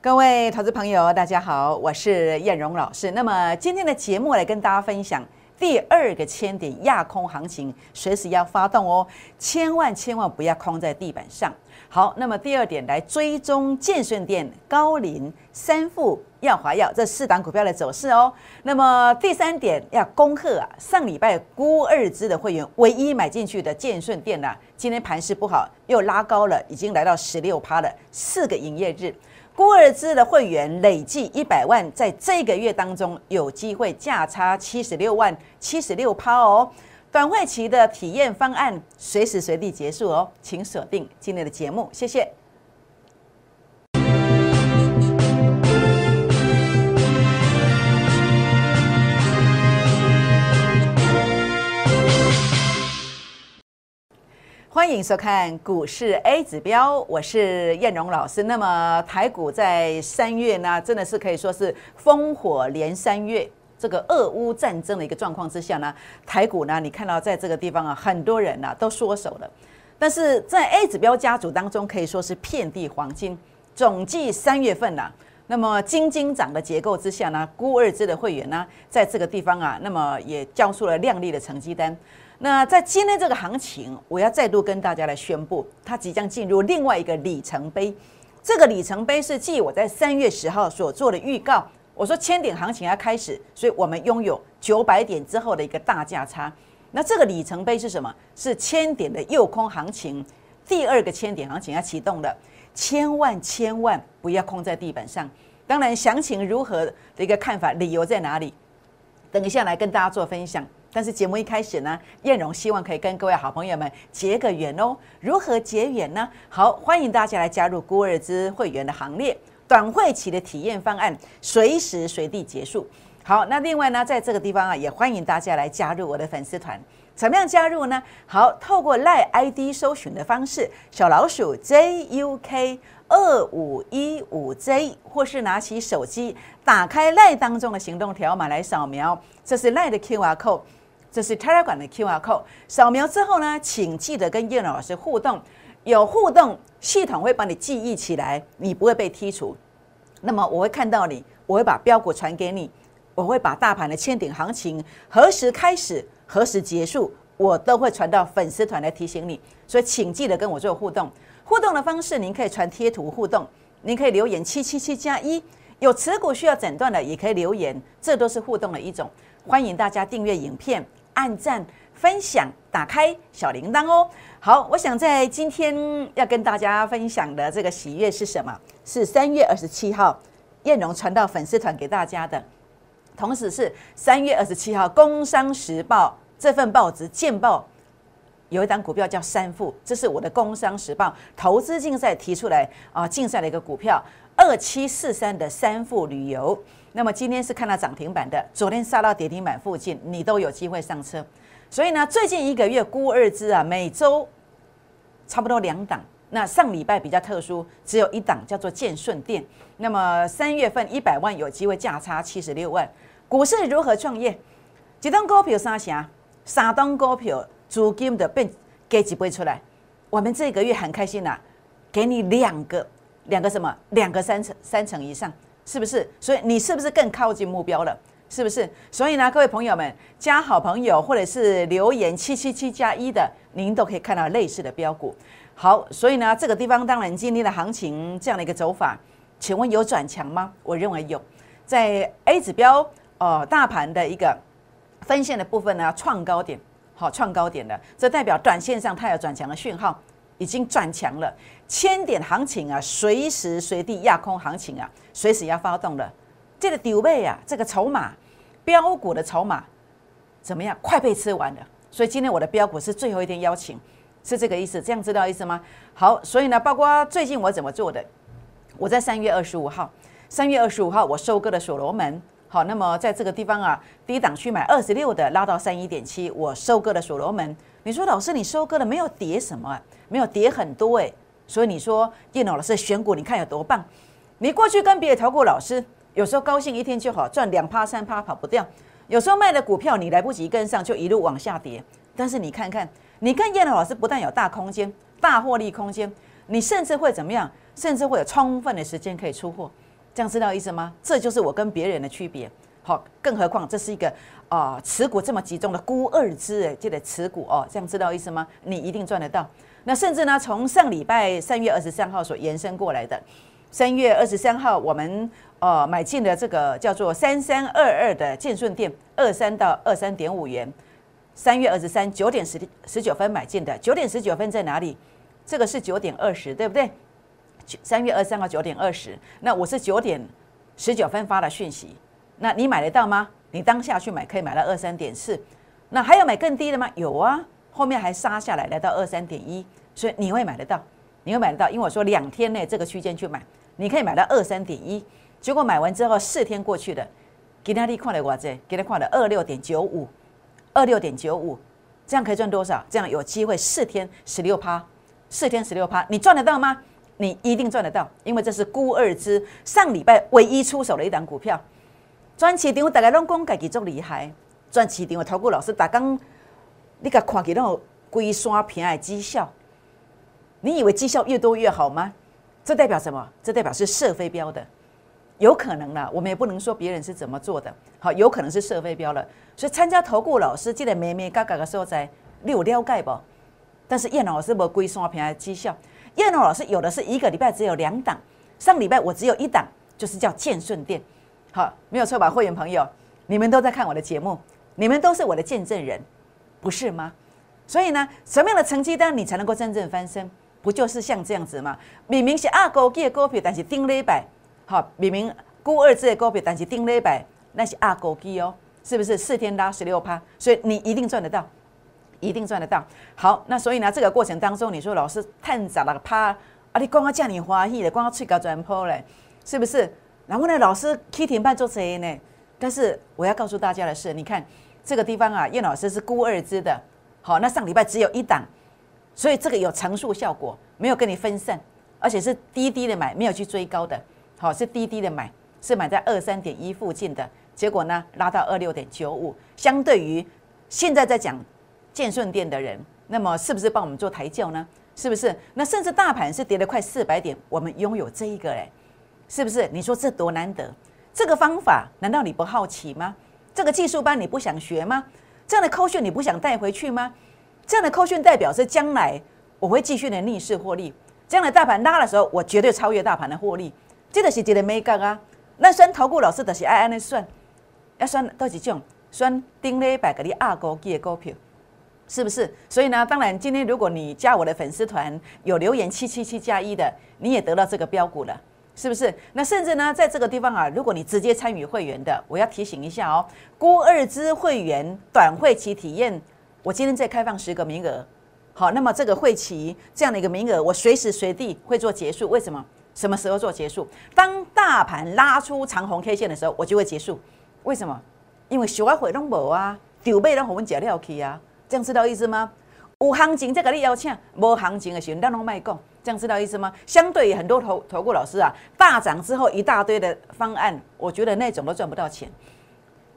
各位投资朋友，大家好，我是燕荣老师。那么今天的节目来跟大家分享第二个千点亚空行情，随时要发动哦，千万千万不要空在地板上。好，那么第二点来追踪建顺店、高林、三富、耀华药这四档股票的走势哦。那么第三点要恭贺啊，上礼拜估二支的会员唯一买进去的建顺店呐，今天盘势不好，又拉高了，已经来到十六趴了，四个营业日。孤儿支的会员累计一百万，在这个月当中有机会价差七十六万，七十六趴哦。短会期的体验方案随时随地结束哦，请锁定今天的节目，谢谢。欢迎收看股市 A 指标，我是燕荣老师。那么台股在三月呢，真的是可以说是烽火连三月。这个俄乌战争的一个状况之下呢，台股呢，你看到在这个地方啊，很多人呢都缩手了。但是在 A 指标家族当中，可以说是遍地黄金。总计三月份呐，那么金金涨的结构之下呢，孤二支的会员呢，在这个地方啊，那么也交出了亮丽的成绩单。那在今天这个行情，我要再度跟大家来宣布，它即将进入另外一个里程碑。这个里程碑是继我在三月十号所做的预告，我说千点行情要开始，所以我们拥有九百点之后的一个大价差。那这个里程碑是什么？是千点的诱空行情，第二个千点行情要启动了，千万千万不要空在地板上。当然，详情如何的一个看法，理由在哪里？等一下来跟大家做分享。但是节目一开始呢，燕荣希望可以跟各位好朋友们结个缘哦。如何结缘呢？好，欢迎大家来加入孤儿之会员的行列。短会期的体验方案随时随地结束。好，那另外呢，在这个地方啊，也欢迎大家来加入我的粉丝团。怎么样加入呢？好，透过赖 ID 搜寻的方式，小老鼠 JUK 二五一五 J，或是拿起手机打开赖当中的行动条码来扫描，这是赖的 QR code。这是 Telegram 的 QR code，扫描之后呢，请记得跟叶老师互动，有互动，系统会帮你记忆起来，你不会被剔除。那么我会看到你，我会把标股传给你，我会把大盘的千顶行情何时开始、何时结束，我都会传到粉丝团来提醒你。所以请记得跟我做互动。互动的方式，您可以传贴图互动，您可以留言七七七加一，有持股需要诊断的也可以留言，这都是互动的一种。欢迎大家订阅影片。按赞、分享、打开小铃铛哦。好，我想在今天要跟大家分享的这个喜悦是什么？是三月二十七号燕荣传到粉丝团给大家的，同时是三月二十七号《工商时报》这份报纸见报有一档股票叫三富，这是我的《工商时报》投资竞赛提出来啊竞赛的一个股票二七四三的三富旅游。那么今天是看到涨停板的，昨天杀到跌停板附近，你都有机会上车。所以呢，最近一个月估二支啊，每周差不多两档。那上礼拜比较特殊，只有一档叫做建顺店。那么三月份一百万有机会价差七十六万。股市如何创业？几档股票三啥？三档股票租金的变给几倍出来？我们这个月很开心呐，给你两个，两个什么？两个三成三成以上。是不是？所以你是不是更靠近目标了？是不是？所以呢，各位朋友们，加好朋友或者是留言七七七加一的，您都可以看到类似的标股。好，所以呢，这个地方当然今天的行情这样的一个走法，请问有转强吗？我认为有，在 A 指标哦，大盘的一个分线的部分呢，创高点，好，创高点的，这代表短线上它有转强的讯号，已经转强了。千点行情啊，随时随地压空行情啊，随时要发动了。这个丢位啊，这个筹码标股的筹码怎么样？快被吃完了。所以今天我的标股是最后一天邀请，是这个意思。这样知道意思吗？好，所以呢，包括最近我怎么做的？我在三月二十五号，三月二十五号我收割了所罗门。好，那么在这个地方啊，低档去买二十六的，拉到三一点七，我收割了所罗门。你说老师，你收割了没有跌什么？没有跌很多哎。所以你说叶老师选股，你看有多棒？你过去跟别的投顾老师，有时候高兴一天就好，赚两趴三趴跑不掉；有时候卖的股票你来不及跟上，就一路往下跌。但是你看看，你跟叶老师不但有大空间、大获利空间，你甚至会怎么样？甚至会有充分的时间可以出货。这样知道意思吗？这就是我跟别人的区别。好，更何况这是一个啊持股这么集中的孤二支哎，就得持股哦，这样知道意思吗？你一定赚得到。那甚至呢，从上礼拜三月二十三号所延伸过来的，三月二十三号我们呃买进的这个叫做三三二二的建顺店，二三到二三点五元。三月二十三九点十十九分买进的，九点十九分在哪里？这个是九点二十，对不对？三月二十三号九点二十，那我是九点十九分发的讯息。那你买得到吗？你当下去买可以买到二三点四，那还有买更低的吗？有啊，后面还杀下来来到二三点一，所以你会买得到，你会买得到，因为我说两天内这个区间去买，你可以买到二三点一。结果买完之后四天过去了，给他利看了我这，给他看了二六点九五，二六点九五，这样可以赚多少？这样有机会四天十六趴，四天十六趴，你赚得到吗？你一定赚得到，因为这是孤二支上礼拜唯一出手的一档股票。赚市场大家拢讲自己足厉害，赚市场的投顾老师，大刚你甲看起那种龟山平的绩效，你以为绩效越多越好吗？这代表什么？这代表是射飞镖的，有可能啦。我们也不能说别人是怎么做的，好，有可能是射飞镖了。所以参加投顾老师记得咩咩嘎嘎的时候，在你有了解不？但是叶老师无龟山平的绩效，叶老师有的是一个礼拜只有两档，上礼拜我只有一档，就是叫建顺店。好，没有错吧，会员朋友，你们都在看我的节目，你们都是我的见证人，不是吗？所以呢，什么样的成绩单你才能够真正翻身？不就是像这样子吗？明明是二高基的股票，但是顶了一百，好，明明孤二字的股票，但是顶了一百，那是二高基哦，是不是？四天拉十六趴，所以你一定赚得到，一定赚得到。好，那所以呢，这个过程当中，你说老师探早了趴，啊，你光要叫你欢喜的，光要吹高转坡嘞，是不是？然后呢，老师七点半做谁呢？但是我要告诉大家的是，你看这个地方啊，叶老师是孤二支的，好，那上礼拜只有一档，所以这个有乘数效果，没有跟你分散，而且是低低的买，没有去追高的，好，是低低的买，是买在二三点一附近的，结果呢拉到二六点九五，相对于现在在讲建顺店的人，那么是不是帮我们做抬轿呢？是不是？那甚至大盘是跌了快四百点，我们拥有这一个嘞。是不是？你说这多难得？这个方法难道你不好奇吗？这个技术班你不想学吗？这样的扣讯你不想带回去吗？这样的扣讯代表是将来我会继续的逆势获利。将来大盘拉的时候，我绝对超越大盘的获利。这个是这个没杠啊。那算投顾老师的是爱安的算，要算到几种？算顶了一百个你二高几的股票，是不是？所以呢，当然今天如果你加我的粉丝团有留言七七七加一的，你也得到这个标股了。是不是？那甚至呢，在这个地方啊，如果你直接参与会员的，我要提醒一下哦，郭二支会员短会期体验，我今天再开放十个名额。好，那么这个会期这样的一个名额，我随时随地会做结束。为什么？什么时候做结束？当大盘拉出长红 K 线的时候，我就会结束。为什么？因为小外汇都无啊，丢背让我们解料去啊，这样知道意思吗？有行情再给你邀请，无行情的时候，咱拢卖讲。这样知道意思吗？相对于很多投投顾老师啊，大涨之后一大堆的方案，我觉得那种都赚不到钱。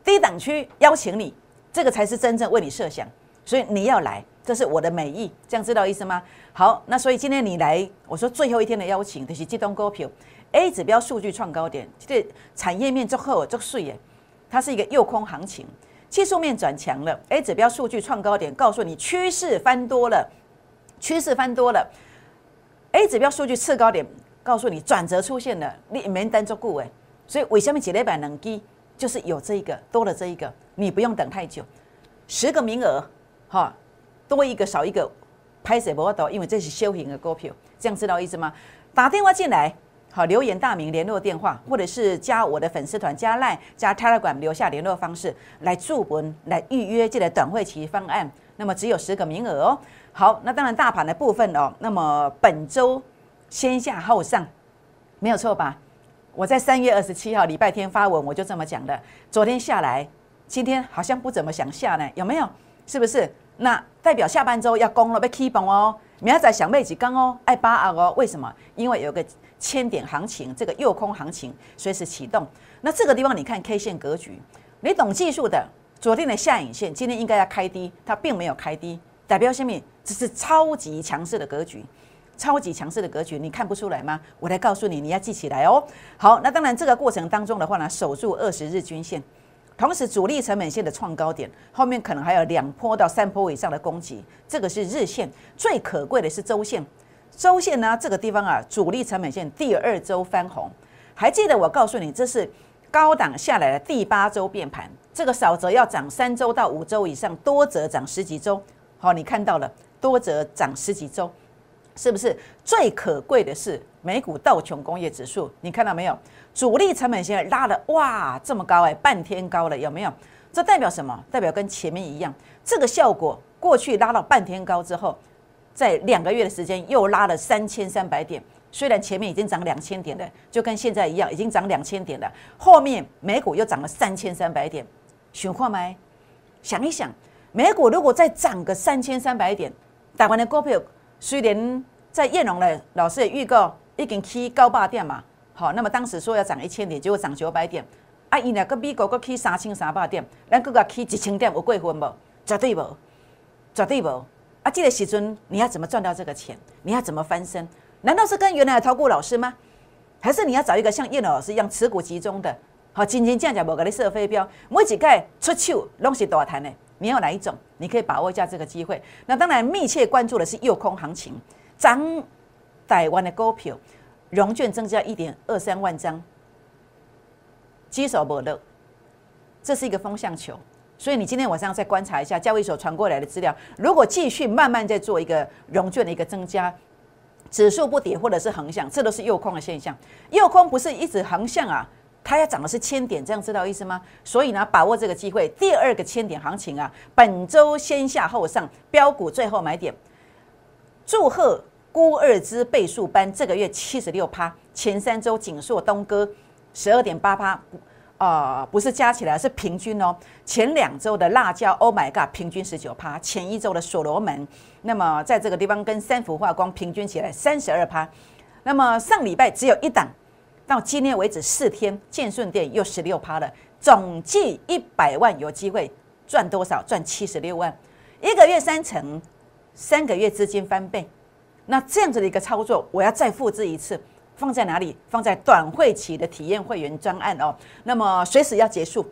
低档区邀请你，这个才是真正为你设想，所以你要来，这是我的美意。这样知道意思吗？好，那所以今天你来，我说最后一天的邀请，就是激动股票 A 指标数据创高点，这产业面足好足水耶，它是一个诱空行情，技术面转强了，A 指标数据创高点，告诉你趋势翻多了，趋势翻多了。A 指标数据次高点，告诉你转折出现了，你没单做顾哎，所以为什么几类板能低，就是有这一个多了这一个，你不用等太久，十个名额哈，多一个少一个，拍谁不到，因为这是修行的股票，这样知道意思吗？打电话进来，好留言大名联络电话，或者是加我的粉丝团加 Line 加 Telegram 留下联络方式来助文来预约这个短会期方案，那么只有十个名额哦。好，那当然大盘的部分哦，那么本周先下后上，没有错吧？我在三月二十七号礼拜天发文，我就这么讲的。昨天下来，今天好像不怎么想下呢，有没有？是不是？那代表下半周要攻了，被 keep 哦。明仔想妹子刚哦，爱八二哦。为什么？因为有个千点行情，这个诱空行情随时启动。那这个地方你看 K 线格局，你懂技术的，昨天的下影线今天应该要开低，它并没有开低，代表什么？这是超级强势的格局，超级强势的格局，你看不出来吗？我来告诉你，你要记起来哦。好，那当然这个过程当中的话呢，守住二十日均线，同时主力成本线的创高点，后面可能还有两波到三波以上的攻击，这个是日线。最可贵的是周线，周线呢这个地方啊，主力成本线第二周翻红，还记得我告诉你，这是高档下来的第八周变盘，这个少则要涨三周到五周以上，多则涨十几周。好，你看到了，多则涨十几周。是不是最可贵的是美股道琼工业指数？你看到没有？主力成本线拉了哇，这么高哎，半天高了，有没有？这代表什么？代表跟前面一样，这个效果过去拉到半天高之后，在两个月的时间又拉了三千三百点。虽然前面已经涨两千点了，就跟现在一样，已经涨两千点了。后面美股又涨了三千三百点，循环没？想一想，美股如果再涨个三千三百点，打完的股票。虽然在燕龙的老师也预告已经起高八点嘛，好，那么当时说要涨一千点，结果涨九百点，啊，伊两个美国个起三千三百点，咱各个起一千点有过分无？绝对无，绝对无。啊，这个时阵你要怎么赚到这个钱？你要怎么翻身？难道是跟原来的投股老师吗？还是你要找一个像燕龙老师一样持股集中的？好，真真正正，无给你设飞镖，每一个出手拢是大谈的。你要哪一种？你可以把握一下这个机会。那当然，密切关注的是诱空行情，涨台湾的股票融券增加一点二三万张，基手不乐，这是一个风向球。所以你今天晚上再观察一下交易所传过来的资料，如果继续慢慢在做一个融券的一个增加，指数不跌或者是横向，这都是诱空的现象。诱空不是一直横向啊。它要涨的是千点，这样知道意思吗？所以呢，把握这个机会，第二个千点行情啊，本周先下后上，标股最后买点。祝贺孤二支倍数班，这个月七十六趴，前三周锦硕东哥十二点八趴，啊，不是加起来是平均哦。前两周的辣椒，Oh my god，平均十九趴。前一周的所罗门，那么在这个地方跟三幅化光平均起来三十二趴。那么上礼拜只有一档。到今天为止四天，建顺店又十六趴了，总计一百万有机会赚多少？赚七十六万，一个月三成，三个月资金翻倍。那这样子的一个操作，我要再复制一次，放在哪里？放在短会期的体验会员专案哦。那么随时要结束，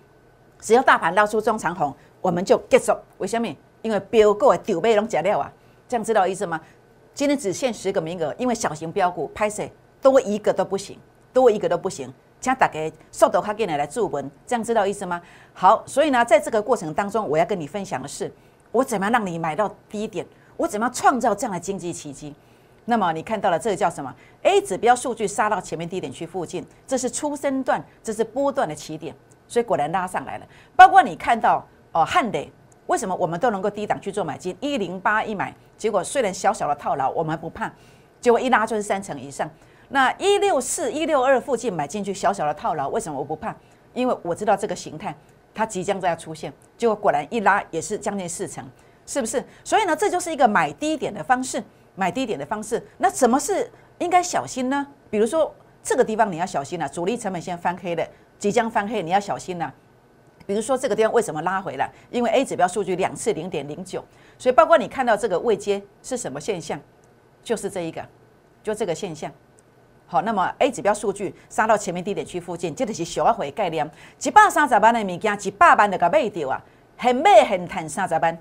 只要大盘捞出中长红，我们就结束。为什么？因为标股的丢背拢假料啊，这样知道意思吗？今天只限十个名额，因为小型标股拍摄多一个都不行。多一个都不行，请大家速度快进来来注文，这样知道意思吗？好，所以呢，在这个过程当中，我要跟你分享的是，我怎么样让你买到低点，我怎么样创造这样的经济奇迹。那么你看到了这个叫什么？A 指标数据杀到前面低点区附近，这是初升段，这是波段的起点，所以果然拉上来了。包括你看到哦，汉磊，为什么我们都能够低档去做买进？一零八一买，结果虽然小小的套牢，我们不怕，结果一拉就是三成以上。那一六四一六二附近买进去小小的套牢，为什么我不怕？因为我知道这个形态它即将在出现，结果果然一拉也是将近四成，是不是？所以呢，这就是一个买低点的方式，买低点的方式。那什么是应该小心呢？比如说这个地方你要小心了，主力成本线翻黑的，即将翻黑，你要小心了。比如说这个地方为什么拉回来？因为 A 指标数据两次零点零九，所以包括你看到这个位阶是什么现象？就是这一个，就这个现象。好，那么 A 指标数据杀到前面低点区附近，这就是小一回概念。一百三十万的物件，一百万就甲卖掉啊，很买很赚三十万，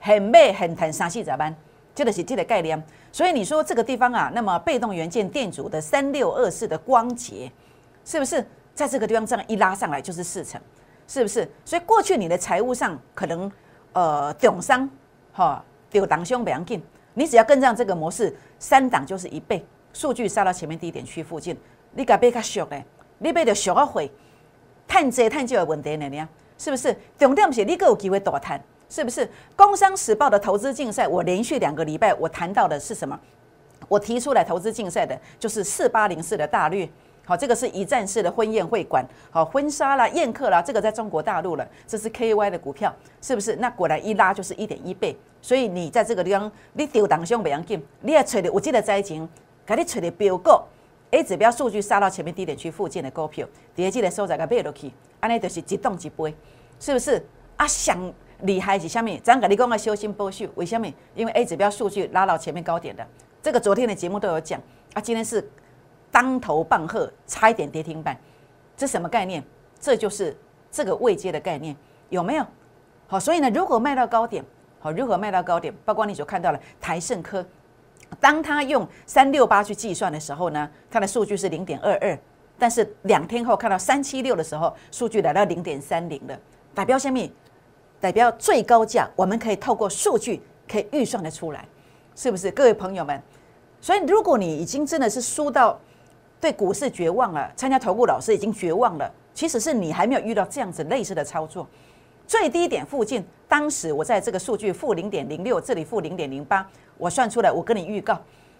很买很赚三四十万，这就是这个概念。所以你说这个地方啊，那么被动元件电阻的三六二四的光洁，是不是在这个地方这样一拉上来就是四成？是不是？所以过去你的财务上可能呃重伤，哈，丢档凶不要紧，你只要跟上这个模式，三档就是一倍。数据杀到前面低点区附近，你该别较俗嘞，你别就俗啊会，探济探就有问题呢，你是不是？重点是你个有机会大谈，是不是？工商时报的投资竞赛，我连续两个礼拜我谈到的是什么？我提出来投资竞赛的就是四八零四的大绿，好，这个是一站式的婚宴会馆，好，婚纱啦、宴客啦，这个在中国大陆了，这是 KY 的股票，是不是？那果然一拉就是一点一倍，所以你在这个地方，你丢当上不要紧，你也找的，我记得灾情。给你找的标股，A 指标数据杀到前面低点区附近的股票，第二季的收在个买落去，安尼就是一动一飞，是不是？啊，想厉害是虾米？咱跟你讲个小心保守，为什么？因为 A 指标数据拉到前面高点的，这个昨天的节目都有讲啊，今天是当头棒喝，差一点跌停板，这什么概念？这就是这个未接的概念，有没有？好，所以呢，如果卖到高点，好，如何卖到高点？包括你所看到的台盛科，当他用三六八去计算的时候呢，它的数据是零点二二，但是两天后看到三七六的时候，数据来到零点三零了，代表什么？代表最高价，我们可以透过数据可以预算的出来，是不是？各位朋友们，所以如果你已经真的是输到对股市绝望了，参加投顾老师已经绝望了。其实是你还没有遇到这样子类似的操作，最低点附近，当时我在这个数据负零点零六，这里负零点零八，我算出来，我跟你预告，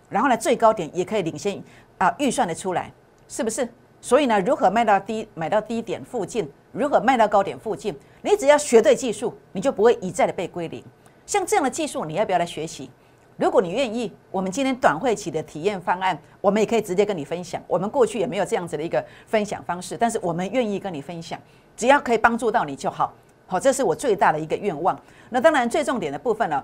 然后呢，最高点也可以领先啊，预算的出来，是不是？所以呢，如何卖到低，买到低点附近，如何卖到高点附近，你只要学对技术，你就不会一再的被归零。像这样的技术，你要不要来学习？如果你愿意，我们今天短会期的体验方案，我们也可以直接跟你分享。我们过去也没有这样子的一个分享方式，但是我们愿意跟你分享，只要可以帮助到你就好。好，这是我最大的一个愿望。那当然最重点的部分呢，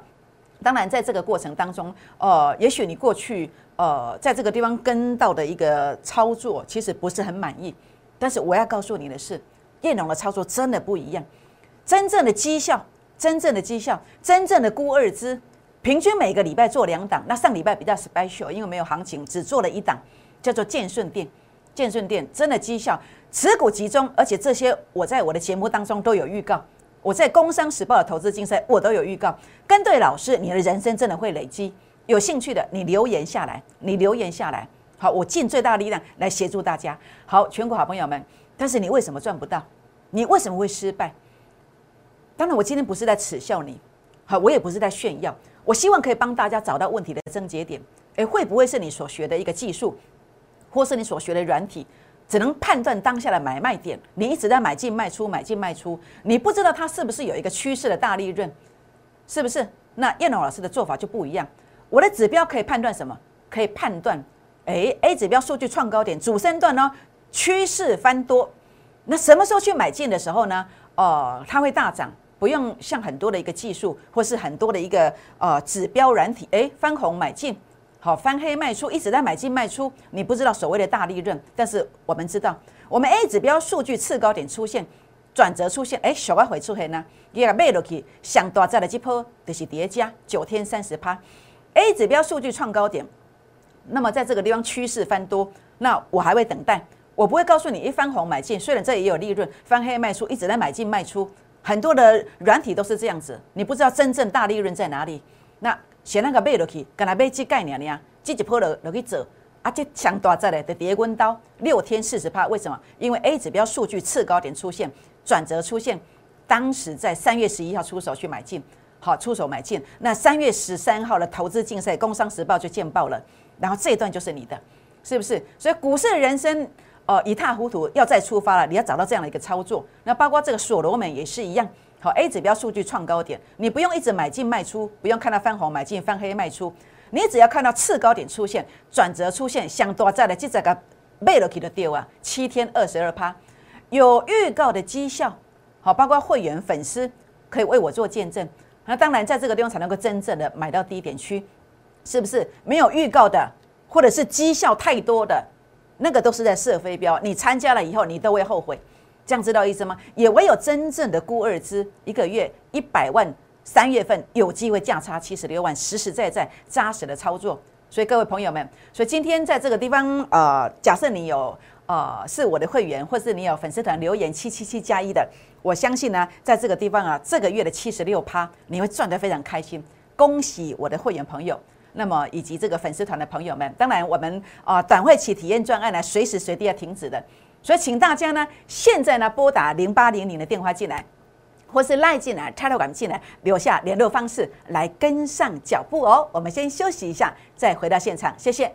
当然在这个过程当中，呃，也许你过去呃在这个地方跟到的一个操作，其实不是很满意。但是我要告诉你的是，叶龙的操作真的不一样，真正的绩效，真正的绩效，真正的估二支。平均每个礼拜做两档，那上礼拜比较 special，因为没有行情，只做了一档，叫做建顺店。建顺店真的绩效持股集中，而且这些我在我的节目当中都有预告，我在《工商时报》的投资竞赛我都有预告。跟对老师，你的人生真的会累积。有兴趣的，你留言下来，你留言下来，好，我尽最大力量来协助大家。好，全国好朋友们，但是你为什么赚不到？你为什么会失败？当然，我今天不是在耻笑你，好，我也不是在炫耀。我希望可以帮大家找到问题的症结点，诶，会不会是你所学的一个技术，或是你所学的软体，只能判断当下的买卖点？你一直在买进卖出，买进卖出，你不知道它是不是有一个趋势的大利润，是不是？那燕龙老师的做法就不一样，我的指标可以判断什么？可以判断，诶 a 指标数据创高点，主升段呢，趋势翻多，那什么时候去买进的时候呢？哦，它会大涨。不用像很多的一个技术，或是很多的一个呃指标软体，哎，翻红买进，好翻黑卖出，一直在买进卖出，你不知道所谓的大利润，但是我们知道，我们 A 指标数据次高点出现转折出现，哎，小外回出黑呢，也个卖落去，想多在的这波就是叠加九天三十趴，A 指标数据创高点，那么在这个地方趋势翻多，那我还会等待，我不会告诉你一翻红买进，虽然这也有利润，翻黑卖出，一直在买进卖出。很多的软体都是这样子，你不知道真正大利润在哪里。那先那个买落去，跟他买这概念呢，这一波落落去走，啊，这强大在的的叠温刀，六天四十趴，为什么？因为 A 指标数据次高点出现转折出现，当时在三月十一号出手去买进，好出手买进。那三月十三号的投资竞赛，工商时报就见报了，然后这一段就是你的，是不是？所以股市人生。哦，一塌糊涂，要再出发了。你要找到这样的一个操作，那包括这个所罗门也是一样。好，A 指标数据创高点，你不用一直买进卖出，不用看到翻红买进翻黑卖出，你只要看到次高点出现转折出现，相多在的这个贝洛奇的跌啊，七天二十二趴，有预告的绩效。好，包括会员粉丝可以为我做见证。那当然，在这个地方才能够真正的买到低点区，是不是？没有预告的，或者是绩效太多的。那个都是在射飞镖，你参加了以后，你都会后悔，这样知道意思吗？也唯有真正的孤二支，一个月一百万，三月份有机会价差七十六万，实实在在扎实的操作。所以各位朋友们，所以今天在这个地方，呃，假设你有呃是我的会员，或是你有粉丝团留言七七七加一的，我相信呢，在这个地方啊，这个月的七十六趴，你会赚得非常开心。恭喜我的会员朋友。那么以及这个粉丝团的朋友们，当然我们啊短会期体验专案呢，随时随地要停止的，所以请大家呢现在呢拨打零八零零的电话进来，或是赖进来、插头管进来，留下联络方式来跟上脚步哦。我们先休息一下，再回到现场，谢谢。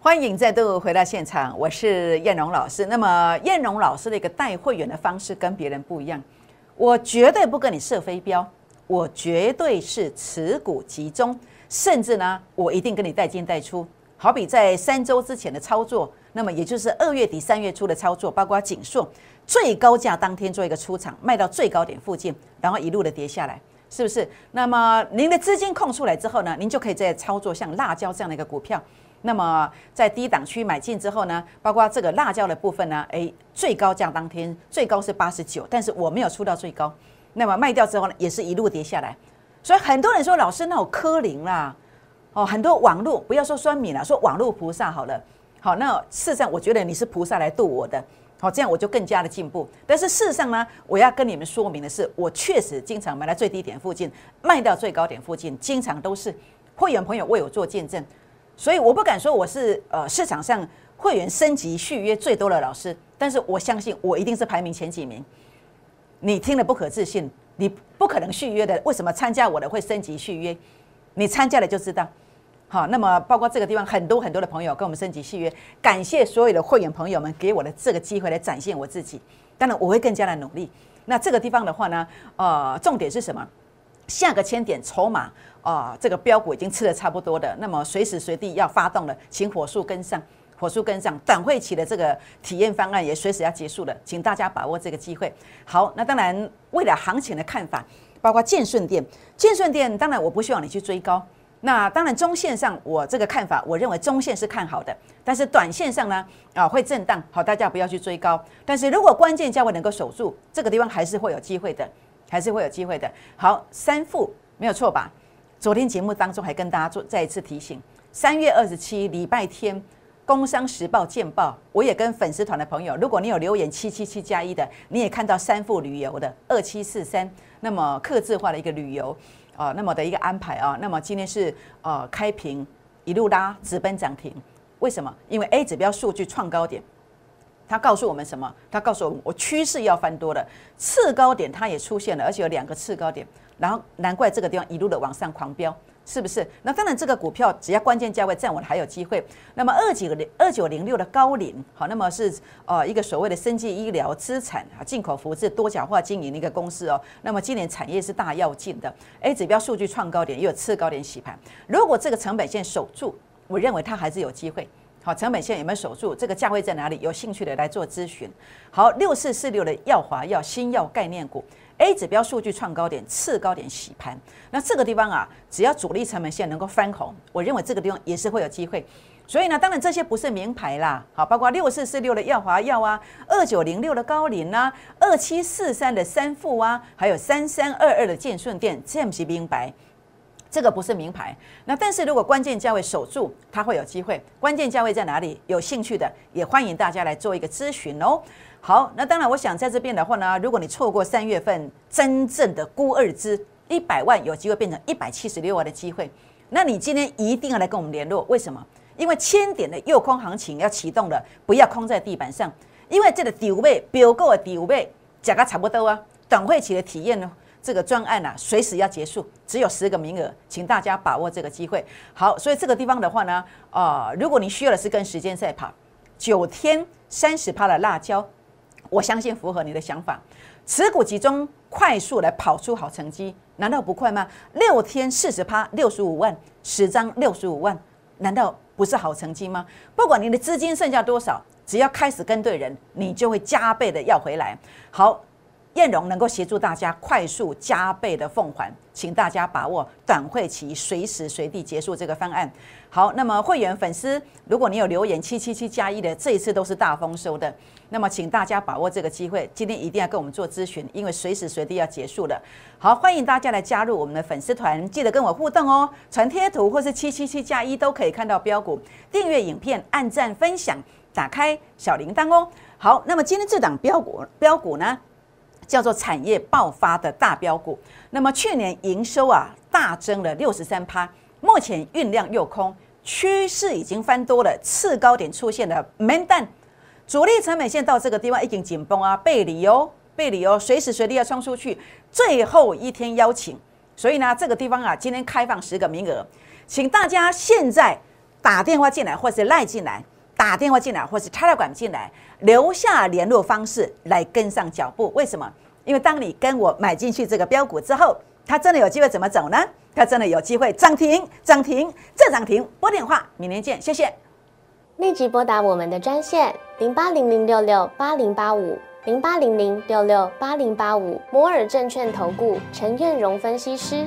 欢迎再度回到现场，我是燕荣老师。那么燕荣老师的一个带会员的方式跟别人不一样，我绝对不跟你设飞镖，我绝对是持股集中，甚至呢，我一定跟你带进带出。好比在三周之前的操作，那么也就是二月底三月初的操作，包括锦硕最高价当天做一个出场，卖到最高点附近，然后一路的跌下来，是不是？那么您的资金空出来之后呢，您就可以再操作像辣椒这样的一个股票。那么在低档区买进之后呢，包括这个辣椒的部分呢，诶，最高价当天最高是八十九，但是我没有出到最高。那么卖掉之后呢，也是一路跌下来。所以很多人说老师那我科林啦，哦，很多网络不要说酸米了，说网络菩萨好了。好，那事实上我觉得你是菩萨来度我的，好，这样我就更加的进步。但是事实上呢，我要跟你们说明的是，我确实经常买在最低点附近，卖到最高点附近，经常都是会员朋友为我做见证。所以我不敢说我是呃市场上会员升级续约最多的老师，但是我相信我一定是排名前几名。你听了不可置信，你不可能续约的，为什么参加我的会升级续约？你参加了就知道。好，那么包括这个地方很多很多的朋友跟我们升级续约，感谢所有的会员朋友们给我的这个机会来展现我自己。当然我会更加的努力。那这个地方的话呢，呃，重点是什么？下个千点筹码。啊，这个标股已经吃的差不多的，那么随时随地要发动了，请火速跟上，火速跟上。短会期的这个体验方案也随时要结束了，请大家把握这个机会。好，那当然未来行情的看法，包括建顺店，建顺店当然我不希望你去追高。那当然中线上我这个看法，我认为中线是看好的，但是短线上呢啊会震荡，好大家不要去追高。但是如果关键价位能够守住，这个地方还是会有机会的，还是会有机会的。好，三副没有错吧？昨天节目当中还跟大家做再一次提醒，三月二十七礼拜天，《工商时报》见报，我也跟粉丝团的朋友，如果你有留言七七七加一的，你也看到三富旅游的二七四三，那么刻字化的一个旅游啊，那么的一个安排啊，那么今天是呃开平一路拉直奔涨停，为什么？因为 A 指标数据创高点，它告诉我们什么？它告诉我们我趋势要翻多了，次高点它也出现了，而且有两个次高点。然后难怪这个地方一路的往上狂飙，是不是？那当然，这个股票只要关键价位站稳还有机会。那么二九零二九零六的高领，好，那么是呃一个所谓的生技医疗资产啊，进口服饰多角化经营的一个公司哦。那么今年产业是大要进的，A 指标数据创高点，又有次高点洗盘。如果这个成本线守住，我认为它还是有机会。好，成本线有没有守住？这个价位在哪里？有兴趣的来做咨询。好，六四四六的耀华药新药概念股。A 指标数据创高点，次高点洗盘，那这个地方啊，只要主力成本线能够翻红，我认为这个地方也是会有机会。所以呢，当然这些不是名牌啦，好，包括六四四六的耀华药啊，二九零六的高林啊，二七四三的三富啊，还有三三二二的建顺店，这不是名牌，这个不是名牌。那但是如果关键价位守住，它会有机会。关键价位在哪里？有兴趣的也欢迎大家来做一个咨询哦。好，那当然，我想在这边的话呢，如果你错过三月份真正的孤二支一百万有机会变成一百七十六万的机会，那你今天一定要来跟我们联络。为什么？因为千点的右空行情要启动了，不要空在地板上。因为这个底位标够的底位价格差不多啊。短会期的体验呢，这个专案啊，随时要结束，只有十个名额，请大家把握这个机会。好，所以这个地方的话呢，啊，如果你需要的是跟时间赛跑，九天三十趴的辣椒。我相信符合你的想法，持股集中，快速来跑出好成绩，难道不快吗？六天四十趴，六十五万，十张六十五万，难道不是好成绩吗？不管你的资金剩下多少，只要开始跟对人，你就会加倍的要回来。好。燕荣能够协助大家快速加倍的奉还，请大家把握短会期随时随地结束这个方案。好，那么会员粉丝，如果你有留言七七七加一的，这一次都是大丰收的。那么请大家把握这个机会，今天一定要跟我们做咨询，因为随时随地要结束了。好，欢迎大家来加入我们的粉丝团，记得跟我互动哦，传贴图或是七七七加一都可以看到标股，订阅影片，按赞分享，打开小铃铛哦。好，那么今天这档标股标股呢？叫做产业爆发的大标股，那么去年营收啊大增了六十三趴，目前运量又空，趋势已经翻多了，次高点出现了闷蛋，主力成本线到这个地方已经紧绷啊，背离哦，背离哦，随时随地要冲出去，最后一天邀请，所以呢这个地方啊今天开放十个名额，请大家现在打电话进来或是赖进来。打电话进来，或是插到管进来，留下联络方式来跟上脚步。为什么？因为当你跟我买进去这个标股之后，它真的有机会怎么走呢？它真的有机会涨停，涨停，再涨停。拨电话，明天见，谢谢。立即拨打我们的专线零八零零六六八零八五零八零零六六八零八五摩尔证券投顾陈彦荣分析师。